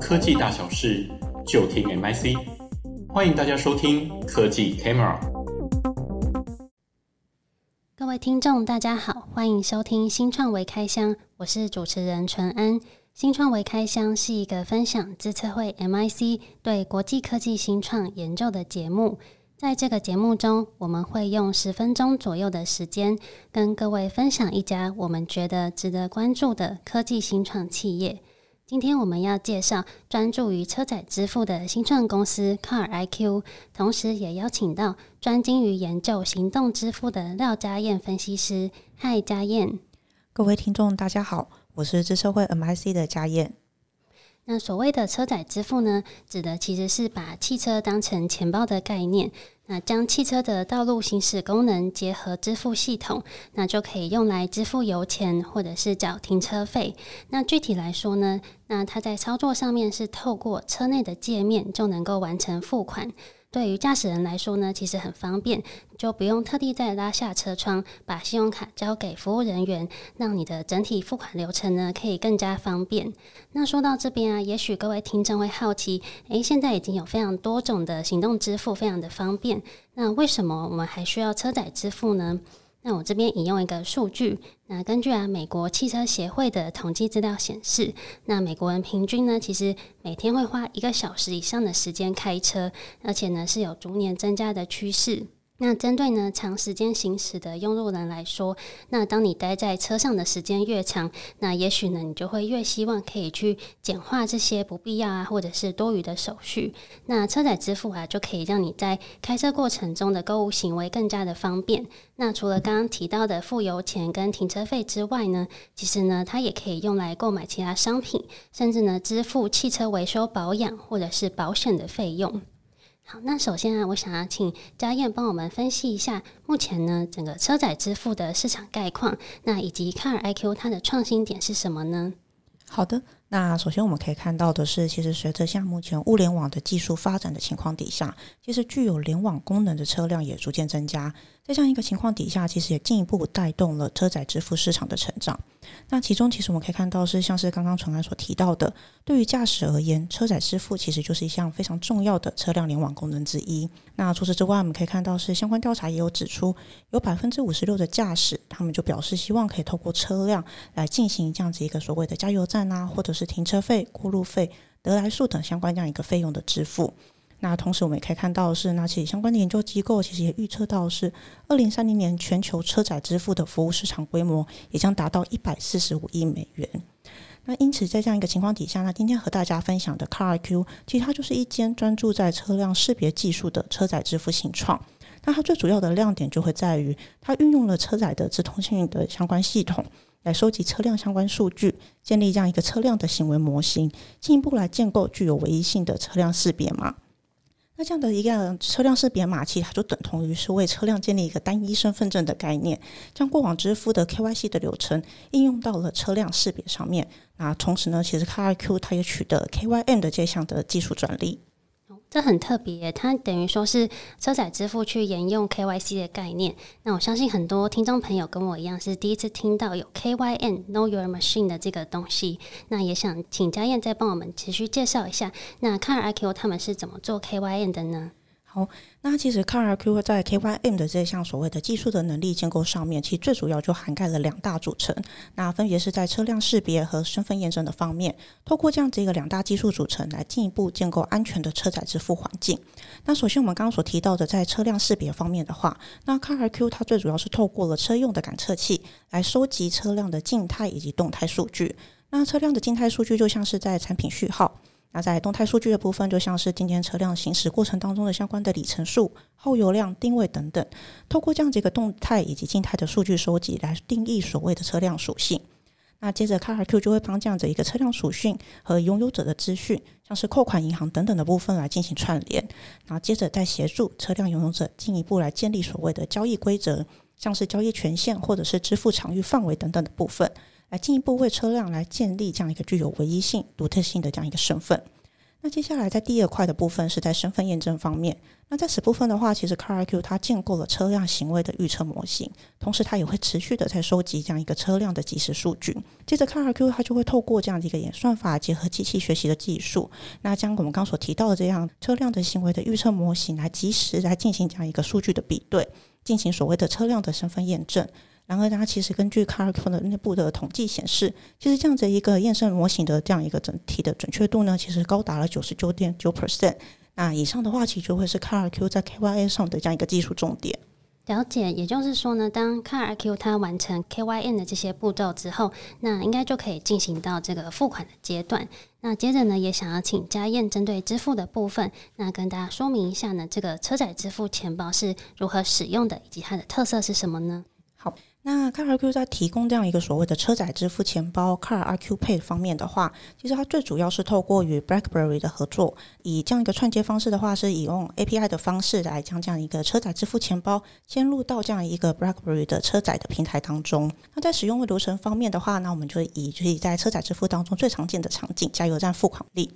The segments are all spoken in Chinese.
科技大小事就听 MIC，欢迎大家收听科技 Camera。各位听众，大家好，欢迎收听新创微开箱，我是主持人淳安。新创微开箱是一个分享资策会 MIC 对国际科技新创研究的节目。在这个节目中，我们会用十分钟左右的时间，跟各位分享一家我们觉得值得关注的科技新创企业。今天我们要介绍专注于车载支付的新创公司 Car IQ，同时也邀请到专精于研究行动支付的廖家燕分析师。嗨，家燕！各位听众，大家好，我是资社会 MIC 的家燕。那所谓的车载支付呢，指的其实是把汽车当成钱包的概念，那将汽车的道路行驶功能结合支付系统，那就可以用来支付油钱或者是缴停车费。那具体来说呢，那它在操作上面是透过车内的界面就能够完成付款。对于驾驶人来说呢，其实很方便，就不用特地再拉下车窗，把信用卡交给服务人员，让你的整体付款流程呢可以更加方便。那说到这边啊，也许各位听众会好奇，诶，现在已经有非常多种的行动支付，非常的方便，那为什么我们还需要车载支付呢？那我这边引用一个数据，那根据啊美国汽车协会的统计资料显示，那美国人平均呢，其实每天会花一个小时以上的时间开车，而且呢是有逐年增加的趋势。那针对呢长时间行驶的用路人来说，那当你待在车上的时间越长，那也许呢你就会越希望可以去简化这些不必要啊或者是多余的手续。那车载支付啊就可以让你在开车过程中的购物行为更加的方便。那除了刚刚提到的付油钱跟停车费之外呢，其实呢它也可以用来购买其他商品，甚至呢支付汽车维修保养或者是保险的费用。好，那首先啊，我想要请家燕帮我们分析一下目前呢整个车载支付的市场概况，那以及 Car IQ 它的创新点是什么呢？好的。那首先我们可以看到的是，其实随着像目前物联网的技术发展的情况底下，其实具有联网功能的车辆也逐渐增加。在这样一个情况底下，其实也进一步带动了车载支付市场的成长。那其中其实我们可以看到是，像是刚刚淳安所提到的，对于驾驶而言，车载支付其实就是一项非常重要的车辆联网功能之一。那除此之外，我们可以看到是相关调查也有指出，有百分之五十六的驾驶，他们就表示希望可以透过车辆来进行这样子一个所谓的加油站啊，或者是是停车费、过路费、得来速等相关这样一个费用的支付。那同时我们也可以看到是，那其实相关的研究机构其实也预测到是二零三零年全球车载支付的服务市场规模也将达到一百四十五亿美元。那因此在这样一个情况底下，那今天和大家分享的 Car IQ，其实它就是一间专注在车辆识别技术的车载支付新创。那它最主要的亮点就会在于它运用了车载的自通信的相关系统。来收集车辆相关数据，建立这样一个车辆的行为模型，进一步来建构具有唯一性的车辆识别码。那这样的一个车辆识别码，其实它就等同于是为车辆建立一个单一身份证的概念，将过往支付的 KYC 的流程应用到了车辆识别上面。那同时呢，其实 Car IQ 它也取得 KYN 的这项的技术专利。这很特别，它等于说是车载支付去沿用 KYC 的概念。那我相信很多听众朋友跟我一样是第一次听到有 KYN Know Your Machine 的这个东西。那也想请嘉燕再帮我们持续介绍一下，那 Car IQ 他们是怎么做 KYN 的呢？好，那其实 Car IQ 在 KYM 的这项所谓的技术的能力建构上面，其实最主要就涵盖了两大组成。那分别是在车辆识别和身份验证的方面，透过这样子一个两大技术组成，来进一步建构安全的车载支付环境。那首先我们刚刚所提到的，在车辆识别方面的话，那 Car IQ 它最主要是透过了车用的感测器来收集车辆的静态以及动态数据。那车辆的静态数据就像是在产品序号。那在动态数据的部分，就像是今天车辆行驶过程当中的相关的里程数、耗油量、定位等等，透过这样子一个动态以及静态的数据收集，来定义所谓的车辆属性。那接着，Car IQ 就会帮这样子一个车辆属性和拥有者的资讯，像是扣款银行等等的部分来进行串联，然后接着再协助车辆拥有者进一步来建立所谓的交易规则，像是交易权限或者是支付场域范围等等的部分。来进一步为车辆来建立这样一个具有唯一性、独特性的这样一个身份。那接下来在第二块的部分是在身份验证方面。那在此部分的话，其实 CarIQ 它建构了车辆行为的预测模型，同时它也会持续的在收集这样一个车辆的即时数据。接着 CarIQ 它就会透过这样的一个演算法，结合机器学习的技术，那将我们刚所提到的这样车辆的行为的预测模型来及时来进行这样一个数据的比对，进行所谓的车辆的身份验证。然而，它其实根据 Carq 的内部的统计显示，其实这样子一个验证模型的这样一个整体的准确度呢，其实高达了九十九点九 percent。那以上的话，其实就会是 Carq 在 KYN 上的这样一个技术重点。了解，也就是说呢，当 Carq 它完成 KYN 的这些步骤之后，那应该就可以进行到这个付款的阶段。那接着呢，也想要请家燕针对支付的部分，那跟大家说明一下呢，这个车载支付钱包是如何使用的，以及它的特色是什么呢？那 CarIQ 在提供这样一个所谓的车载支付钱包 CarIQ Pay 方面的话，其实它最主要是透过与 BlackBerry 的合作，以这样一个串接方式的话，是以用 API 的方式来将这样一个车载支付钱包嵌入到这样一个 BlackBerry 的车载的平台当中。那在使用的流程方面的话，那我们就以就是在车载支付当中最常见的场景，加油站付款例。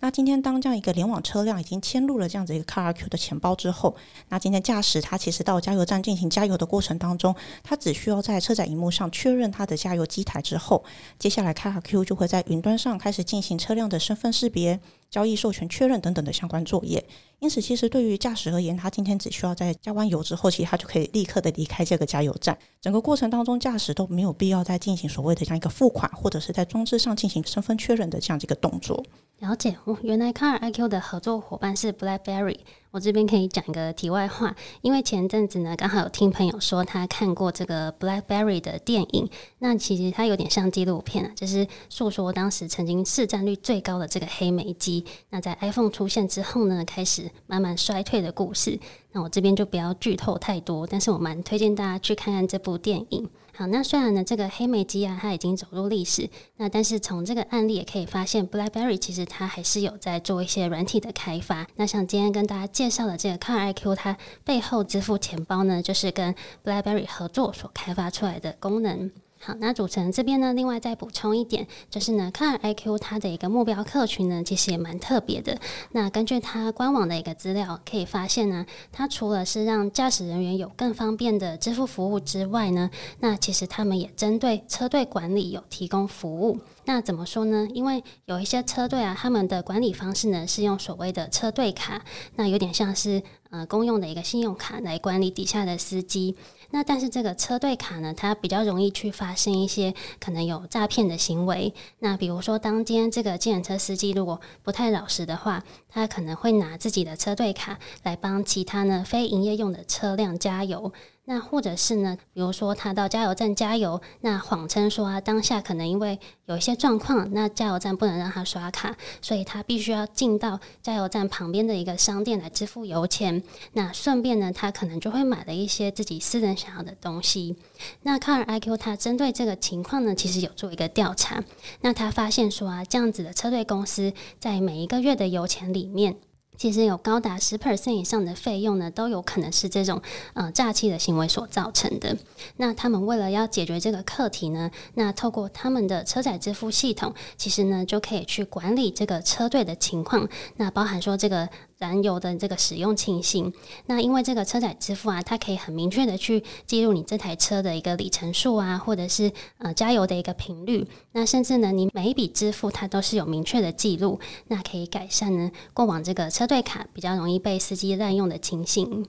那今天当这样一个联网车辆已经嵌入了这样子一个 CarIQ 的钱包之后，那今天驾驶它其实到加油站进行加油的过程当中，它只需要在车载荧幕上确认它的加油机台之后，接下来 CarQ 就会在云端上开始进行车辆的身份识别、交易授权确认等等的相关作业。因此，其实对于驾驶而言，他今天只需要在加完油之后，其实他就可以立刻的离开这个加油站。整个过程当中，驾驶都没有必要再进行所谓的这样一个付款，或者是在装置上进行身份确认的这样一个动作。了解哦，原来 CarIQ 的合作伙伴是 BlackBerry。我这边可以讲一个题外话，因为前阵子呢，刚好有听朋友说他看过这个 BlackBerry 的电影，那其实它有点像纪录片啊，就是诉说当时曾经市占率最高的这个黑莓机，那在 iPhone 出现之后呢，开始慢慢衰退的故事。那我这边就不要剧透太多，但是我蛮推荐大家去看看这部电影。好，那虽然呢，这个黑莓机啊，它已经走入历史，那但是从这个案例也可以发现，BlackBerry 其实它还是有在做一些软体的开发。那像今天跟大家介绍的这个 CarIQ，它背后支付钱包呢，就是跟 BlackBerry 合作所开发出来的功能。好，那主持人这边呢，另外再补充一点，就是呢，CarIQ 它的一个目标客群呢，其实也蛮特别的。那根据它官网的一个资料，可以发现呢，它除了是让驾驶人员有更方便的支付服务之外呢，那其实他们也针对车队管理有提供服务。那怎么说呢？因为有一些车队啊，他们的管理方式呢，是用所谓的车队卡，那有点像是呃公用的一个信用卡来管理底下的司机。那但是这个车队卡呢，它比较容易去发生一些可能有诈骗的行为。那比如说，当今天这个计程车司机如果不太老实的话，他可能会拿自己的车队卡来帮其他呢非营业用的车辆加油。那或者是呢，比如说他到加油站加油，那谎称说啊，当下可能因为有一些状况，那加油站不能让他刷卡，所以他必须要进到加油站旁边的一个商店来支付油钱。那顺便呢，他可能就会买了一些自己私人想要的东西。那 CarIQ 他针对这个情况呢，其实有做一个调查。那他发现说啊，这样子的车队公司在每一个月的油钱里面。其实有高达十 percent 以上的费用呢，都有可能是这种呃诈欺的行为所造成的。那他们为了要解决这个课题呢，那透过他们的车载支付系统，其实呢就可以去管理这个车队的情况，那包含说这个。燃油的这个使用情形，那因为这个车载支付啊，它可以很明确的去记录你这台车的一个里程数啊，或者是呃加油的一个频率，那甚至呢，你每一笔支付它都是有明确的记录，那可以改善呢过往这个车队卡比较容易被司机滥用的情形。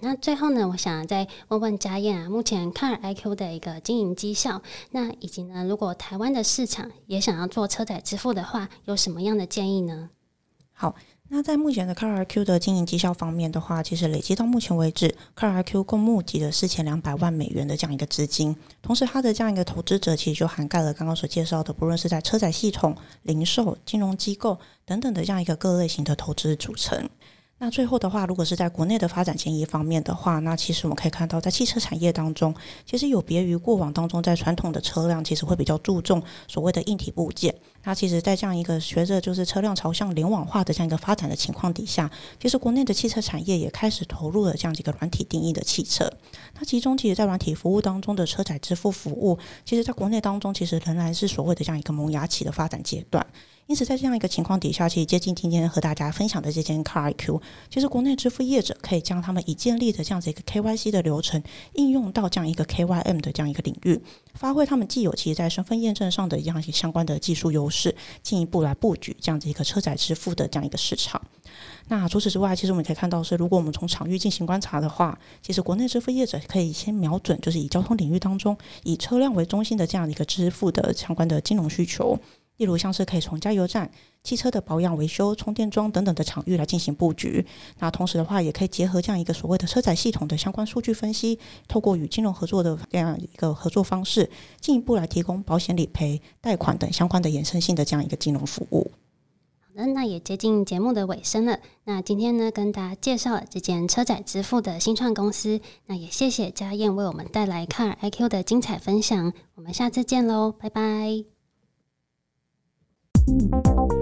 那最后呢，我想再问问家燕啊，目前 CarIQ 的一个经营绩效，那以及呢，如果台湾的市场也想要做车载支付的话，有什么样的建议呢？好。那在目前的 CarIQ 的经营绩效方面的话，其实累积到目前为止，CarIQ 共募集了四千两百万美元的这样一个资金。同时，它的这样一个投资者其实就涵盖了刚刚所介绍的，不论是在车载系统、零售、金融机构等等的这样一个各类型的投资组成。那最后的话，如果是在国内的发展建议方面的话，那其实我们可以看到，在汽车产业当中，其实有别于过往当中，在传统的车辆，其实会比较注重所谓的硬体部件。那其实，在这样一个随着就是车辆朝向联网化的这样一个发展的情况底下，其实国内的汽车产业也开始投入了这样几个软体定义的汽车。那其中，其实，在软体服务当中的车载支付服务，其实在国内当中，其实仍然是所谓的这样一个萌芽期的发展阶段。因此，在这样一个情况底下，其实接近今天和大家分享的这间 Car IQ，其实国内支付业者可以将他们已建立的这样子一个 KYC 的流程应用到这样一个 KYM 的这样一个领域，发挥他们既有其实在身份验证上的一样相关的技术优势，进一步来布局这样子一个车载支付的这样一个市场。那除此之外，其实我们可以看到是，如果我们从场域进行观察的话，其实国内支付业者可以先瞄准，就是以交通领域当中以车辆为中心的这样一个支付的相关的金融需求。例如，像是可以从加油站、汽车的保养维修、充电桩等等的场域来进行布局。那同时的话，也可以结合这样一个所谓的车载系统的相关数据分析，透过与金融合作的这样一个合作方式，进一步来提供保险理赔、贷款等相关的衍生性的这样一个金融服务。好的，那也接近节目的尾声了。那今天呢，跟大家介绍了这间车载支付的新创公司。那也谢谢家燕为我们带来 Car IQ 的精彩分享。我们下次见喽，拜拜。嗯